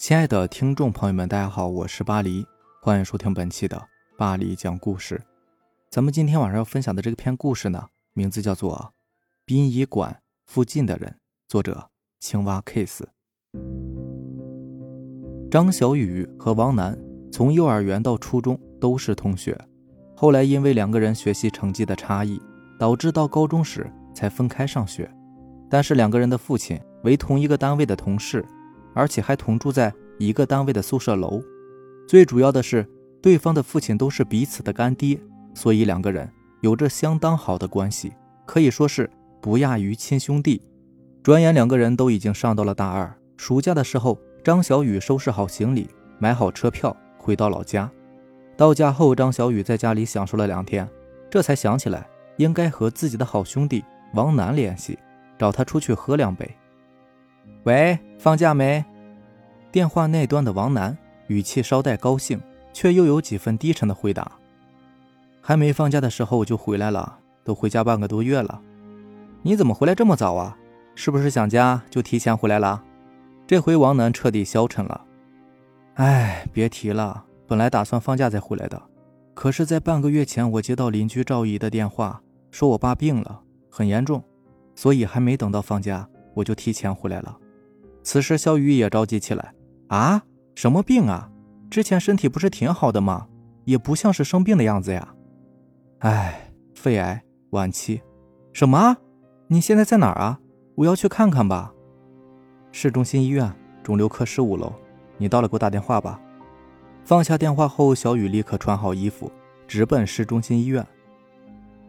亲爱的听众朋友们，大家好，我是巴黎，欢迎收听本期的巴黎讲故事。咱们今天晚上要分享的这篇故事呢，名字叫做《殡仪馆附近的人》，作者青蛙 Kiss。张小雨和王楠从幼儿园到初中都是同学，后来因为两个人学习成绩的差异，导致到高中时才分开上学。但是两个人的父亲为同一个单位的同事。而且还同住在一个单位的宿舍楼，最主要的是，对方的父亲都是彼此的干爹，所以两个人有着相当好的关系，可以说是不亚于亲兄弟。转眼两个人都已经上到了大二，暑假的时候，张小雨收拾好行李，买好车票，回到老家。到家后，张小雨在家里享受了两天，这才想起来应该和自己的好兄弟王楠联系，找他出去喝两杯。喂，放假没？电话那端的王楠语气稍带高兴，却又有几分低沉的回答：“还没放假的时候我就回来了，都回家半个多月了。你怎么回来这么早啊？是不是想家就提前回来了？”这回王楠彻底消沉了。哎，别提了，本来打算放假再回来的，可是，在半个月前我接到邻居赵姨的电话，说我爸病了，很严重，所以还没等到放假，我就提前回来了。此时，小雨也着急起来：“啊，什么病啊？之前身体不是挺好的吗？也不像是生病的样子呀。”“哎，肺癌晚期。”“什么？你现在在哪儿啊？我要去看看吧。”“市中心医院肿瘤科十五楼。”“你到了给我打电话吧。”放下电话后，小雨立刻穿好衣服，直奔市中心医院。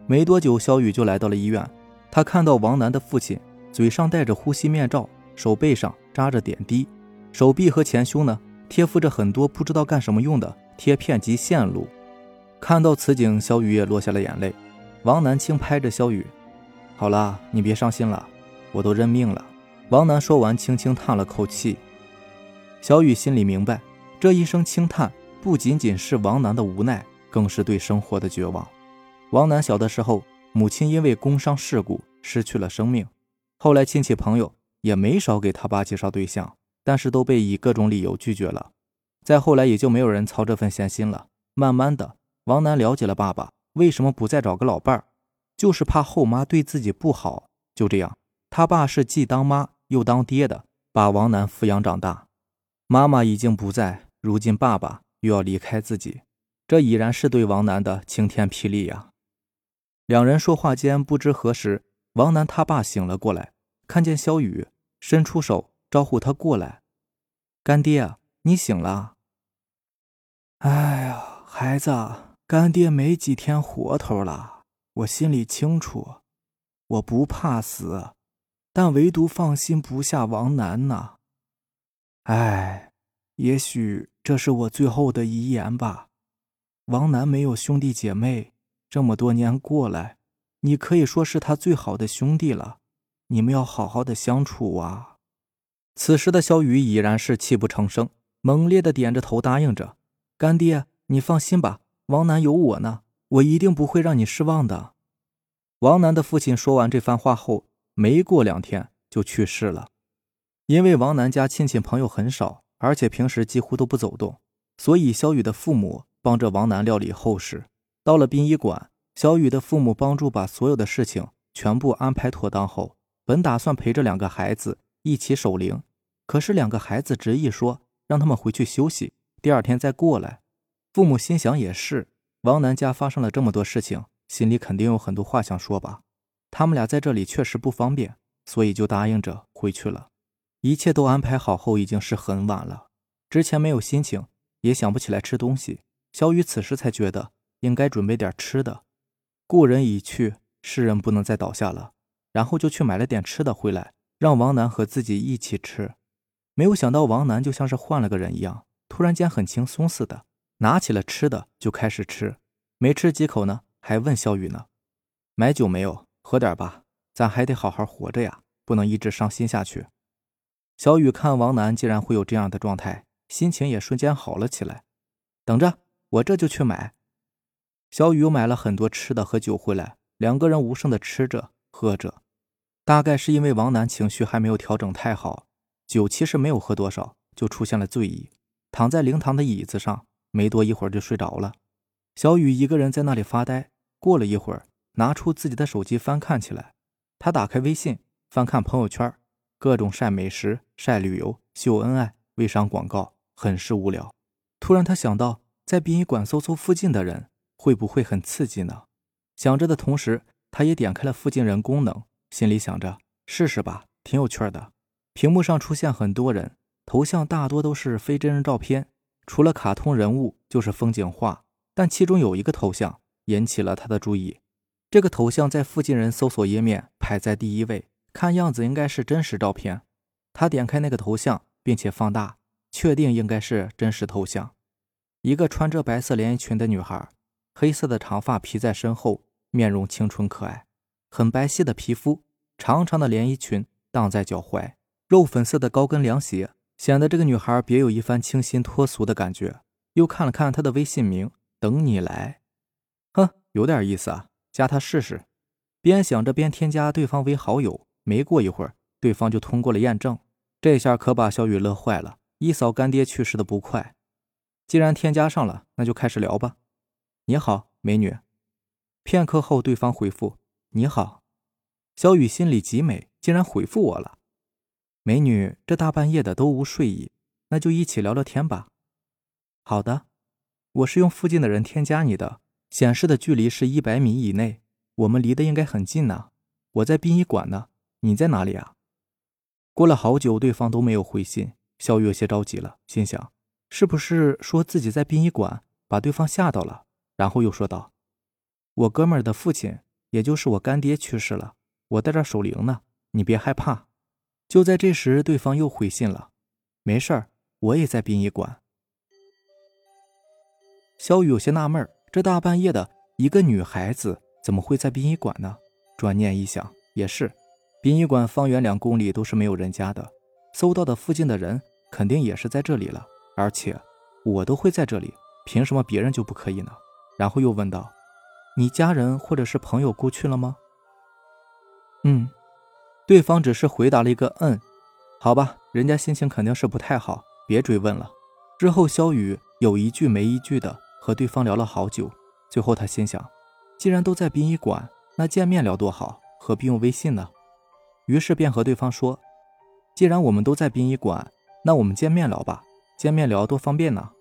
没多久，小雨就来到了医院。他看到王楠的父亲嘴上戴着呼吸面罩，手背上。扎着点滴，手臂和前胸呢贴附着很多不知道干什么用的贴片及线路。看到此景，小雨也落下了眼泪。王楠轻拍着小雨：“好了，你别伤心了，我都认命了。”王楠说完，轻轻叹了口气。小雨心里明白，这一声轻叹不仅仅是王楠的无奈，更是对生活的绝望。王楠小的时候，母亲因为工伤事故失去了生命，后来亲戚朋友。也没少给他爸介绍对象，但是都被以各种理由拒绝了。再后来，也就没有人操这份闲心了。慢慢的，王楠了解了爸爸为什么不再找个老伴儿，就是怕后妈对自己不好。就这样，他爸是既当妈又当爹的，把王楠抚养长大。妈妈已经不在，如今爸爸又要离开自己，这已然是对王楠的晴天霹雳呀！两人说话间，不知何时，王楠他爸醒了过来。看见肖雨，伸出手招呼他过来。干爹，你醒了。哎呀，孩子，干爹没几天活头了。我心里清楚，我不怕死，但唯独放心不下王楠呐。哎，也许这是我最后的遗言吧。王楠没有兄弟姐妹，这么多年过来，你可以说是他最好的兄弟了。你们要好好的相处啊！此时的小雨已然是泣不成声，猛烈的点着头答应着：“干爹，你放心吧，王楠有我呢，我一定不会让你失望的。”王楠的父亲说完这番话后，没过两天就去世了。因为王楠家亲戚朋友很少，而且平时几乎都不走动，所以小雨的父母帮着王楠料理后事。到了殡仪馆，小雨的父母帮助把所有的事情全部安排妥当后。本打算陪着两个孩子一起守灵，可是两个孩子执意说让他们回去休息，第二天再过来。父母心想也是，王楠家发生了这么多事情，心里肯定有很多话想说吧。他们俩在这里确实不方便，所以就答应着回去了。一切都安排好后，已经是很晚了。之前没有心情，也想不起来吃东西。小雨此时才觉得应该准备点吃的。故人已去，世人不能再倒下了。然后就去买了点吃的回来，让王楠和自己一起吃。没有想到王楠就像是换了个人一样，突然间很轻松似的，拿起了吃的就开始吃。没吃几口呢，还问小雨呢：“买酒没有？喝点吧，咱还得好好活着呀，不能一直伤心下去。”小雨看王楠竟然会有这样的状态，心情也瞬间好了起来。等着，我这就去买。小雨又买了很多吃的和酒回来，两个人无声的吃着。喝着，大概是因为王楠情绪还没有调整太好，酒其实没有喝多少，就出现了醉意，躺在灵堂的椅子上，没多一会儿就睡着了。小雨一个人在那里发呆。过了一会儿，拿出自己的手机翻看起来。他打开微信，翻看朋友圈，各种晒美食、晒旅游、秀恩爱、微商广告，很是无聊。突然，他想到在殡仪馆搜搜附近的人，会不会很刺激呢？想着的同时，他也点开了附近人功能，心里想着试试吧，挺有趣的。屏幕上出现很多人，头像大多都是非真人照片，除了卡通人物就是风景画。但其中有一个头像引起了他的注意，这个头像在附近人搜索页面排在第一位，看样子应该是真实照片。他点开那个头像，并且放大，确定应该是真实头像。一个穿着白色连衣裙的女孩，黑色的长发披在身后，面容清纯可爱，很白皙的皮肤，长长的连衣裙荡在脚踝。肉粉色的高跟凉鞋显得这个女孩别有一番清新脱俗的感觉。又看了看她的微信名，等你来，哼，有点意思啊，加她试试。边想着边添加对方为好友。没过一会儿，对方就通过了验证。这下可把小雨乐坏了，一扫干爹去世的不快。既然添加上了，那就开始聊吧。你好，美女。片刻后，对方回复：“你好。”小雨心里极美，竟然回复我了。美女，这大半夜的都无睡意，那就一起聊聊天吧。好的，我是用附近的人添加你的，显示的距离是一百米以内，我们离得应该很近呢。我在殡仪馆呢，你在哪里啊？过了好久，对方都没有回信，小雨有些着急了，心想是不是说自己在殡仪馆，把对方吓到了？然后又说道：“我哥们儿的父亲，也就是我干爹去世了，我在这守灵呢，你别害怕。”就在这时，对方又回信了：“没事儿，我也在殡仪馆。”小雨有些纳闷这大半夜的，一个女孩子怎么会在殡仪馆呢？转念一想，也是，殡仪馆方圆两公里都是没有人家的，搜到的附近的人肯定也是在这里了。而且我都会在这里，凭什么别人就不可以呢？然后又问道：“你家人或者是朋友故去了吗？”嗯。对方只是回答了一个“嗯”，好吧，人家心情肯定是不太好，别追问了。之后，肖雨有一句没一句的和对方聊了好久。最后，他心想，既然都在殡仪馆，那见面聊多好，何必用微信呢？于是便和对方说：“既然我们都在殡仪馆，那我们见面聊吧，见面聊多方便呢。”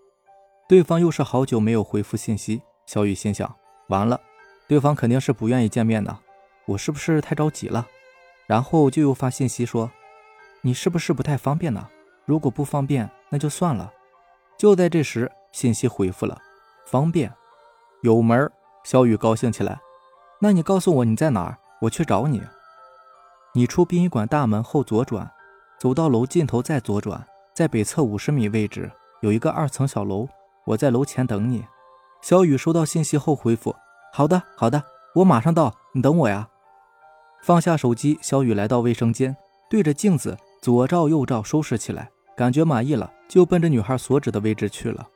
对方又是好久没有回复信息，小雨心想：完了，对方肯定是不愿意见面的，我是不是太着急了？然后就又发信息说：“你是不是不太方便呢？如果不方便，那就算了。”就在这时，信息回复了：“方便，有门。”小雨高兴起来：“那你告诉我你在哪儿，我去找你。你出殡仪馆大门后左转，走到楼尽头再左转，在北侧五十米位置有一个二层小楼，我在楼前等你。”小雨收到信息后回复：“好的，好的，我马上到，你等我呀。”放下手机，小雨来到卫生间，对着镜子左照右照收拾起来，感觉满意了，就奔着女孩所指的位置去了。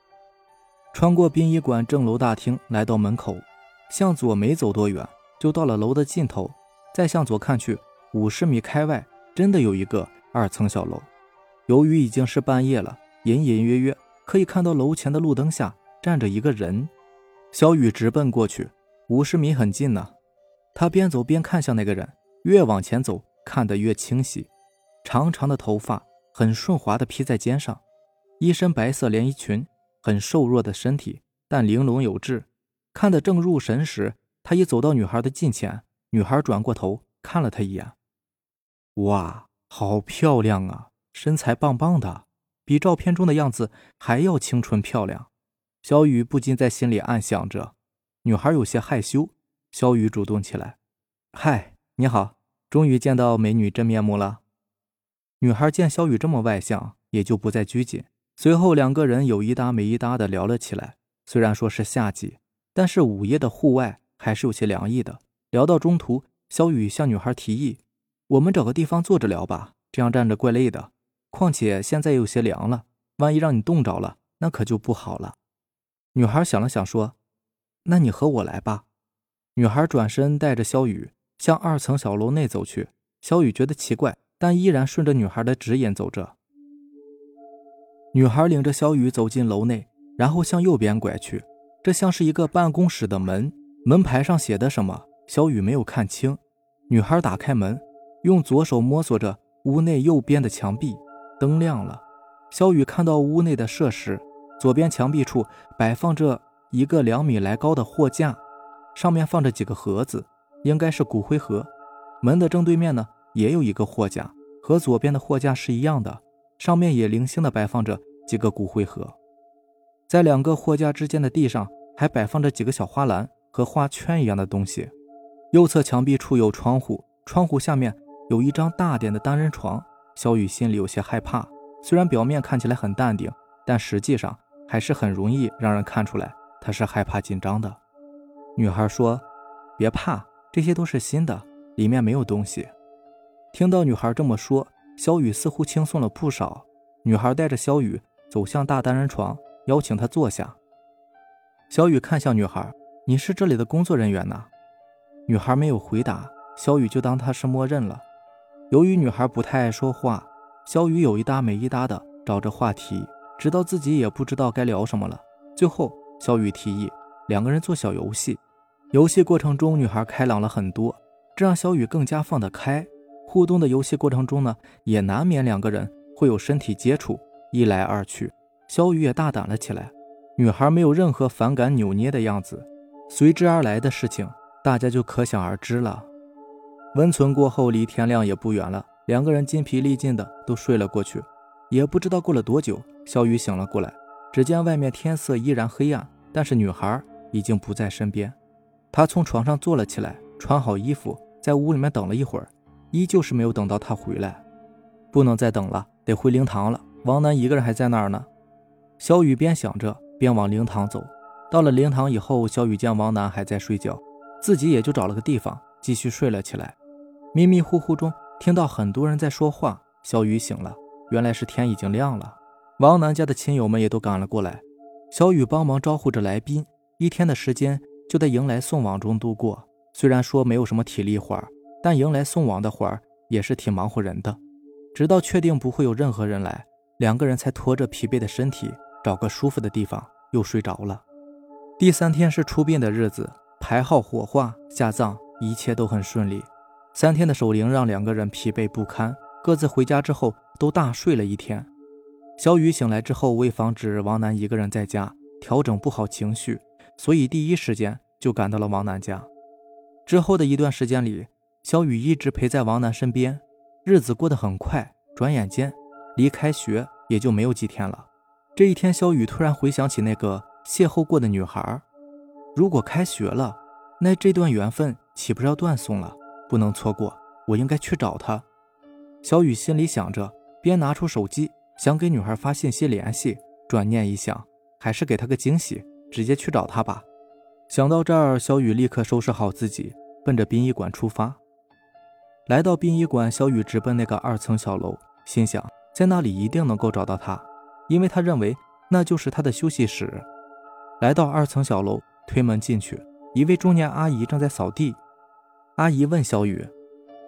穿过殡仪馆正楼大厅，来到门口，向左没走多远，就到了楼的尽头。再向左看去，五十米开外真的有一个二层小楼。由于已经是半夜了，隐隐约约可以看到楼前的路灯下站着一个人。小雨直奔过去，五十米很近呢。他边走边看向那个人，越往前走，看得越清晰。长长的头发很顺滑地披在肩上，一身白色连衣裙，很瘦弱的身体，但玲珑有致。看得正入神时，他已走到女孩的近前。女孩转过头看了他一眼，哇，好漂亮啊，身材棒棒的，比照片中的样子还要清纯漂亮。小雨不禁在心里暗想着。女孩有些害羞。小雨主动起来，嗨，你好，终于见到美女真面目了。女孩见小雨这么外向，也就不再拘谨。随后两个人有一搭没一搭的聊了起来。虽然说是夏季，但是午夜的户外还是有些凉意的。聊到中途，小雨向女孩提议：“我们找个地方坐着聊吧，这样站着怪累的。况且现在有些凉了，万一让你冻着了，那可就不好了。”女孩想了想说：“那你和我来吧。”女孩转身带着小雨向二层小楼内走去。小雨觉得奇怪，但依然顺着女孩的指引走着。女孩领着小雨走进楼内，然后向右边拐去。这像是一个办公室的门，门牌上写的什么，小雨没有看清。女孩打开门，用左手摸索着屋内右边的墙壁，灯亮了。小雨看到屋内的设施，左边墙壁处摆放着一个两米来高的货架，上面放着几个盒子，应该是骨灰盒。门的正对面呢，也有一个货架，和左边的货架是一样的，上面也零星的摆放着几个骨灰盒。在两个货架之间的地上还摆放着几个小花篮和花圈一样的东西。右侧墙壁处有窗户，窗户下面有一张大点的单人床。小雨心里有些害怕，虽然表面看起来很淡定，但实际上还是很容易让人看出来他是害怕紧张的。女孩说：“别怕，这些都是新的，里面没有东西。”听到女孩这么说，小雨似乎轻松了不少。女孩带着小雨走向大单人床。邀请他坐下。小雨看向女孩：“你是这里的工作人员呢？”女孩没有回答，小雨就当她是默认了。由于女孩不太爱说话，小雨有一搭没一搭的找着话题，直到自己也不知道该聊什么了。最后，小雨提议两个人做小游戏。游戏过程中，女孩开朗了很多，这让小雨更加放得开。互动的游戏过程中呢，也难免两个人会有身体接触，一来二去。小雨也大胆了起来，女孩没有任何反感扭捏的样子，随之而来的事情大家就可想而知了。温存过后，离天亮也不远了，两个人筋疲力尽的都睡了过去。也不知道过了多久，小雨醒了过来，只见外面天色依然黑暗，但是女孩已经不在身边。他从床上坐了起来，穿好衣服，在屋里面等了一会儿，依旧是没有等到她回来。不能再等了，得回灵堂了。王楠一个人还在那儿呢。小雨边想着边往灵堂走，到了灵堂以后，小雨见王楠还在睡觉，自己也就找了个地方继续睡了起来。迷迷糊糊中听到很多人在说话，小雨醒了，原来是天已经亮了。王楠家的亲友们也都赶了过来，小雨帮忙招呼着来宾。一天的时间就在迎来送往中度过。虽然说没有什么体力活但迎来送往的活儿也是挺忙活人的。直到确定不会有任何人来，两个人才拖着疲惫的身体。找个舒服的地方，又睡着了。第三天是出殡的日子，排号火化、下葬，一切都很顺利。三天的守灵让两个人疲惫不堪，各自回家之后都大睡了一天。小雨醒来之后，为防止王楠一个人在家，调整不好情绪，所以第一时间就赶到了王楠家。之后的一段时间里，小雨一直陪在王楠身边，日子过得很快，转眼间离开学也就没有几天了。这一天，小雨突然回想起那个邂逅过的女孩。如果开学了，那这段缘分岂不是要断送了？不能错过，我应该去找她。小雨心里想着，边拿出手机想给女孩发信息联系。转念一想，还是给她个惊喜，直接去找她吧。想到这儿，小雨立刻收拾好自己，奔着殡仪馆出发。来到殡仪馆，小雨直奔那个二层小楼，心想在那里一定能够找到她。因为他认为那就是他的休息室。来到二层小楼，推门进去，一位中年阿姨正在扫地。阿姨问小雨：“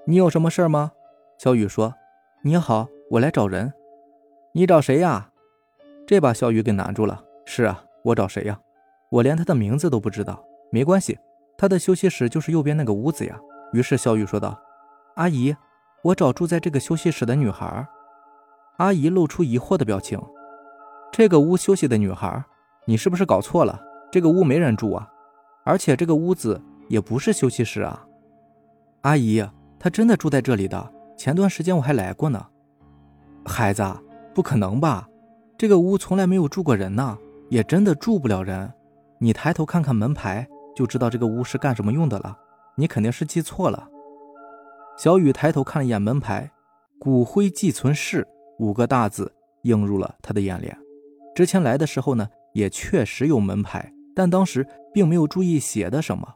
你有什么事吗？”小雨说：“你好，我来找人。”“你找谁呀？”这把小雨给难住了。“是啊，我找谁呀？我连他的名字都不知道。”“没关系，他的休息室就是右边那个屋子呀。”于是小雨说道：“阿姨，我找住在这个休息室的女孩。”阿姨露出疑惑的表情。这个屋休息的女孩，你是不是搞错了？这个屋没人住啊，而且这个屋子也不是休息室啊。阿姨，她真的住在这里的。前段时间我还来过呢。孩子，不可能吧？这个屋从来没有住过人呢，也真的住不了人。你抬头看看门牌，就知道这个屋是干什么用的了。你肯定是记错了。小雨抬头看了一眼门牌，“骨灰寄存室”五个大字映入了他的眼帘。之前来的时候呢，也确实有门牌，但当时并没有注意写的什么。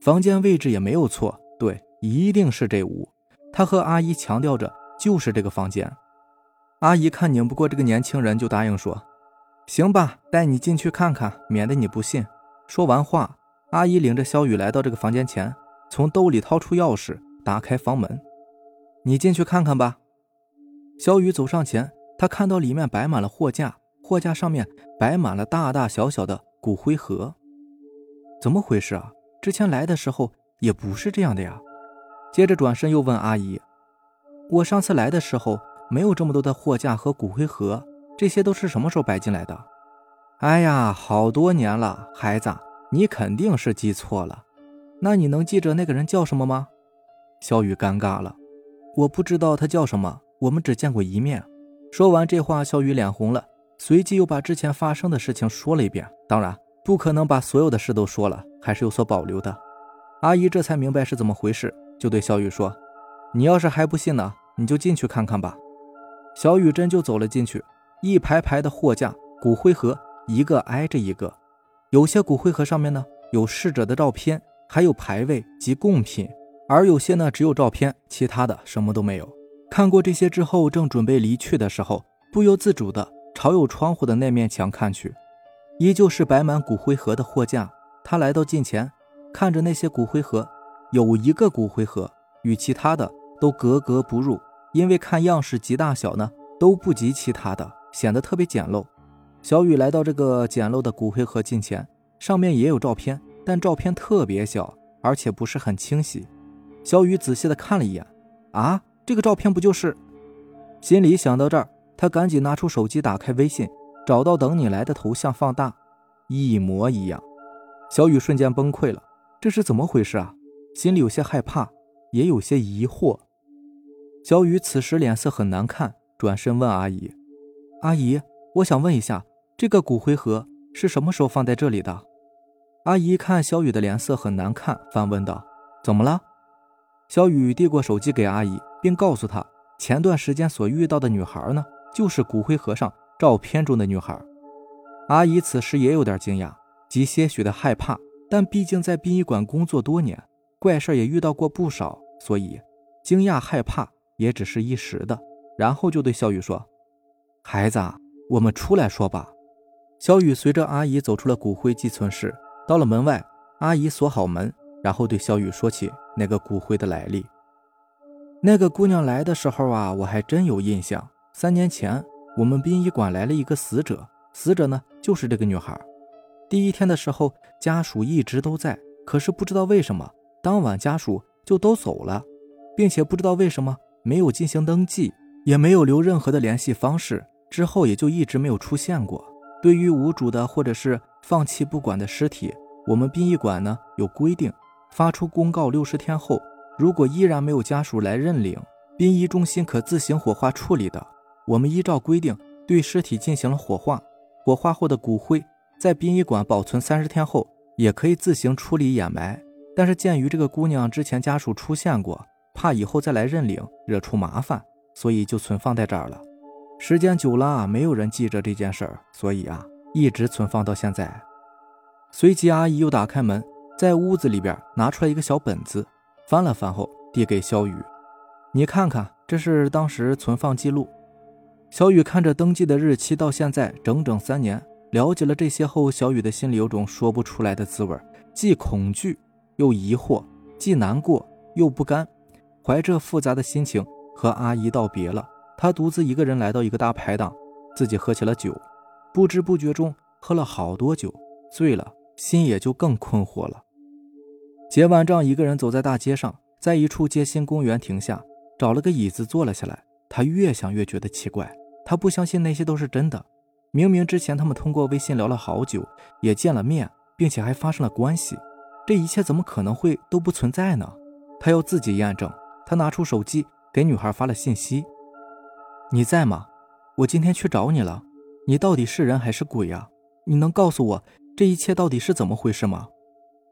房间位置也没有错，对，一定是这屋。他和阿姨强调着，就是这个房间。阿姨看拧不过这个年轻人，就答应说：“行吧，带你进去看看，免得你不信。”说完话，阿姨领着小雨来到这个房间前，从兜里掏出钥匙，打开房门：“你进去看看吧。”小雨走上前。他看到里面摆满了货架，货架上面摆满了大大小小的骨灰盒。怎么回事啊？之前来的时候也不是这样的呀。接着转身又问阿姨：“我上次来的时候没有这么多的货架和骨灰盒，这些都是什么时候摆进来的？”哎呀，好多年了，孩子，你肯定是记错了。那你能记着那个人叫什么吗？小雨尴尬了，我不知道他叫什么，我们只见过一面。说完这话，小雨脸红了，随即又把之前发生的事情说了一遍。当然，不可能把所有的事都说了，还是有所保留的。阿姨这才明白是怎么回事，就对小雨说：“你要是还不信呢，你就进去看看吧。”小雨真就走了进去，一排排的货架、骨灰盒。一个挨着一个，有些骨灰盒上面呢有逝者的照片，还有牌位及贡品，而有些呢只有照片，其他的什么都没有。看过这些之后，正准备离去的时候，不由自主的朝有窗户的那面墙看去，依旧是摆满骨灰盒的货架。他来到近前，看着那些骨灰盒，有一个骨灰盒与其他的都格格不入，因为看样式及大小呢都不及其他的，显得特别简陋。小雨来到这个简陋的骨灰盒近前，上面也有照片，但照片特别小，而且不是很清晰。小雨仔细的看了一眼，啊，这个照片不就是？心里想到这儿，他赶紧拿出手机，打开微信，找到等你来的头像，放大，一模一样。小雨瞬间崩溃了，这是怎么回事啊？心里有些害怕，也有些疑惑。小雨此时脸色很难看，转身问阿姨：“阿姨，我想问一下。”这个骨灰盒是什么时候放在这里的？阿姨看小雨的脸色很难看，反问道：“怎么了？”小雨递过手机给阿姨，并告诉她，前段时间所遇到的女孩呢，就是骨灰盒上照片中的女孩。阿姨此时也有点惊讶及些许的害怕，但毕竟在殡仪馆工作多年，怪事也遇到过不少，所以惊讶害怕也只是一时的。然后就对小雨说：“孩子，我们出来说吧。”小雨随着阿姨走出了骨灰寄存室，到了门外，阿姨锁好门，然后对小雨说起那个骨灰的来历。那个姑娘来的时候啊，我还真有印象。三年前，我们殡仪馆来了一个死者，死者呢就是这个女孩。第一天的时候，家属一直都在，可是不知道为什么，当晚家属就都走了，并且不知道为什么没有进行登记，也没有留任何的联系方式，之后也就一直没有出现过。对于无主的或者是放弃不管的尸体，我们殡仪馆呢有规定，发出公告六十天后，如果依然没有家属来认领，殡仪中心可自行火化处理的。我们依照规定对尸体进行了火化，火化后的骨灰在殡仪馆保存三十天后，也可以自行处理掩埋。但是鉴于这个姑娘之前家属出现过，怕以后再来认领惹出麻烦，所以就存放在这儿了。时间久了，没有人记着这件事儿，所以啊，一直存放到现在。随即，阿姨又打开门，在屋子里边拿出来一个小本子，翻了翻后递给小雨：“你看看，这是当时存放记录。”小雨看着登记的日期，到现在整整三年。了解了这些后，小雨的心里有种说不出来的滋味，既恐惧又疑惑，既难过又不甘，怀着复杂的心情和阿姨道别了。他独自一个人来到一个大排档，自己喝起了酒，不知不觉中喝了好多酒，醉了，心也就更困惑了。结完账，一个人走在大街上，在一处街心公园停下，找了个椅子坐了下来。他越想越觉得奇怪，他不相信那些都是真的。明明之前他们通过微信聊了好久，也见了面，并且还发生了关系，这一切怎么可能会都不存在呢？他要自己验证。他拿出手机给女孩发了信息。你在吗？我今天去找你了。你到底是人还是鬼呀？你能告诉我这一切到底是怎么回事吗？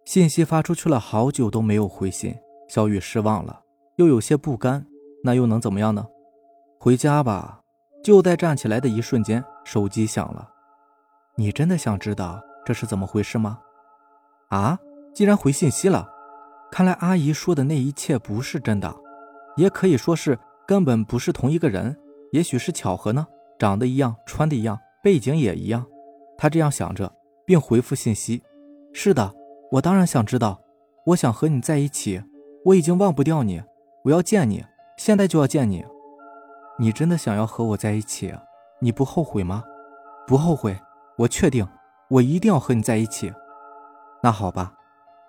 信息发出去了好久都没有回信，小雨失望了，又有些不甘。那又能怎么样呢？回家吧。就在站起来的一瞬间，手机响了。你真的想知道这是怎么回事吗？啊，既然回信息了。看来阿姨说的那一切不是真的，也可以说是根本不是同一个人。也许是巧合呢，长得一样，穿的一样，背景也一样。他这样想着，并回复信息：“是的，我当然想知道，我想和你在一起，我已经忘不掉你，我要见你，现在就要见你。你真的想要和我在一起？”你不后悔吗？不后悔，我确定，我一定要和你在一起。那好吧，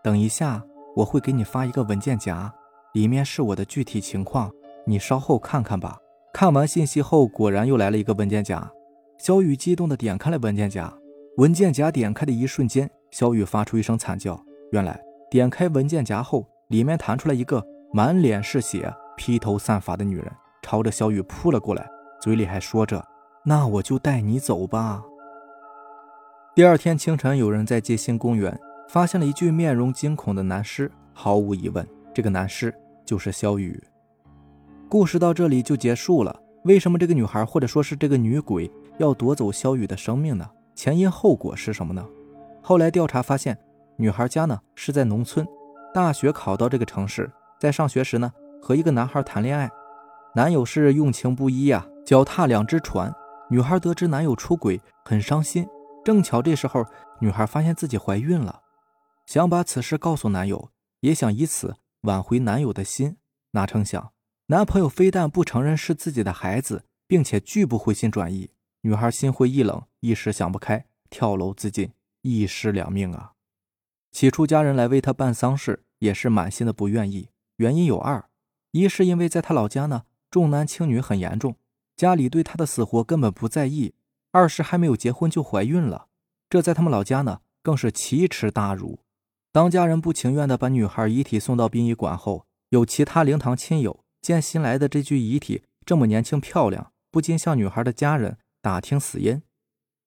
等一下我会给你发一个文件夹，里面是我的具体情况，你稍后看看吧。看完信息后，果然又来了一个文件夹。小雨激动地点开了文件夹，文件夹点开的一瞬间，小雨发出一声惨叫。原来，点开文件夹后，里面弹出来一个满脸是血、披头散发的女人，朝着小雨扑了过来，嘴里还说着：“那我就带你走吧。”第二天清晨，有人在街心公园发现了一具面容惊恐的男尸。毫无疑问，这个男尸就是肖雨。故事到这里就结束了。为什么这个女孩或者说是这个女鬼要夺走肖雨的生命呢？前因后果是什么呢？后来调查发现，女孩家呢是在农村，大学考到这个城市，在上学时呢和一个男孩谈恋爱，男友是用情不一呀，脚踏两只船。女孩得知男友出轨，很伤心。正巧这时候，女孩发现自己怀孕了，想把此事告诉男友，也想以此挽回男友的心，哪成想。男朋友非但不承认是自己的孩子，并且拒不回心转意，女孩心灰意冷，一时想不开，跳楼自尽，一尸两命啊！起初家人来为她办丧事，也是满心的不愿意，原因有二：一是因为在她老家呢，重男轻女很严重，家里对她的死活根本不在意；二是还没有结婚就怀孕了，这在他们老家呢，更是奇耻大辱。当家人不情愿的把女孩遗体送到殡仪馆后，有其他灵堂亲友。见新来的这具遗体这么年轻漂亮，不禁向女孩的家人打听死因。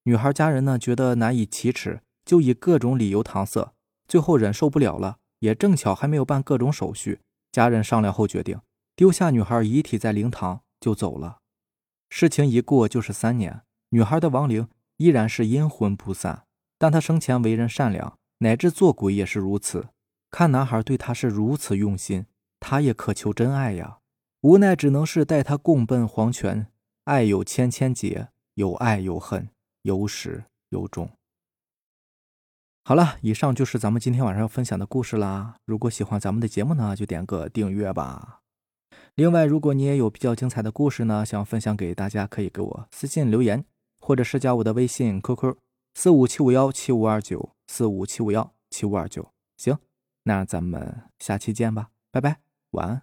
女孩家人呢觉得难以启齿，就以各种理由搪塞。最后忍受不了了，也正巧还没有办各种手续，家人商量后决定丢下女孩遗体在灵堂就走了。事情一过就是三年，女孩的亡灵依然是阴魂不散，但她生前为人善良，乃至做鬼也是如此。看男孩对她是如此用心，她也渴求真爱呀。无奈只能是带他共奔黄泉。爱有千千结，有爱有恨，有始有终。好了，以上就是咱们今天晚上要分享的故事啦。如果喜欢咱们的节目呢，就点个订阅吧。另外，如果你也有比较精彩的故事呢，想分享给大家，可以给我私信留言，或者是加我的微信 QQ 四五七五幺七五二九四五七五幺七五二九。行，那咱们下期见吧，拜拜，晚安。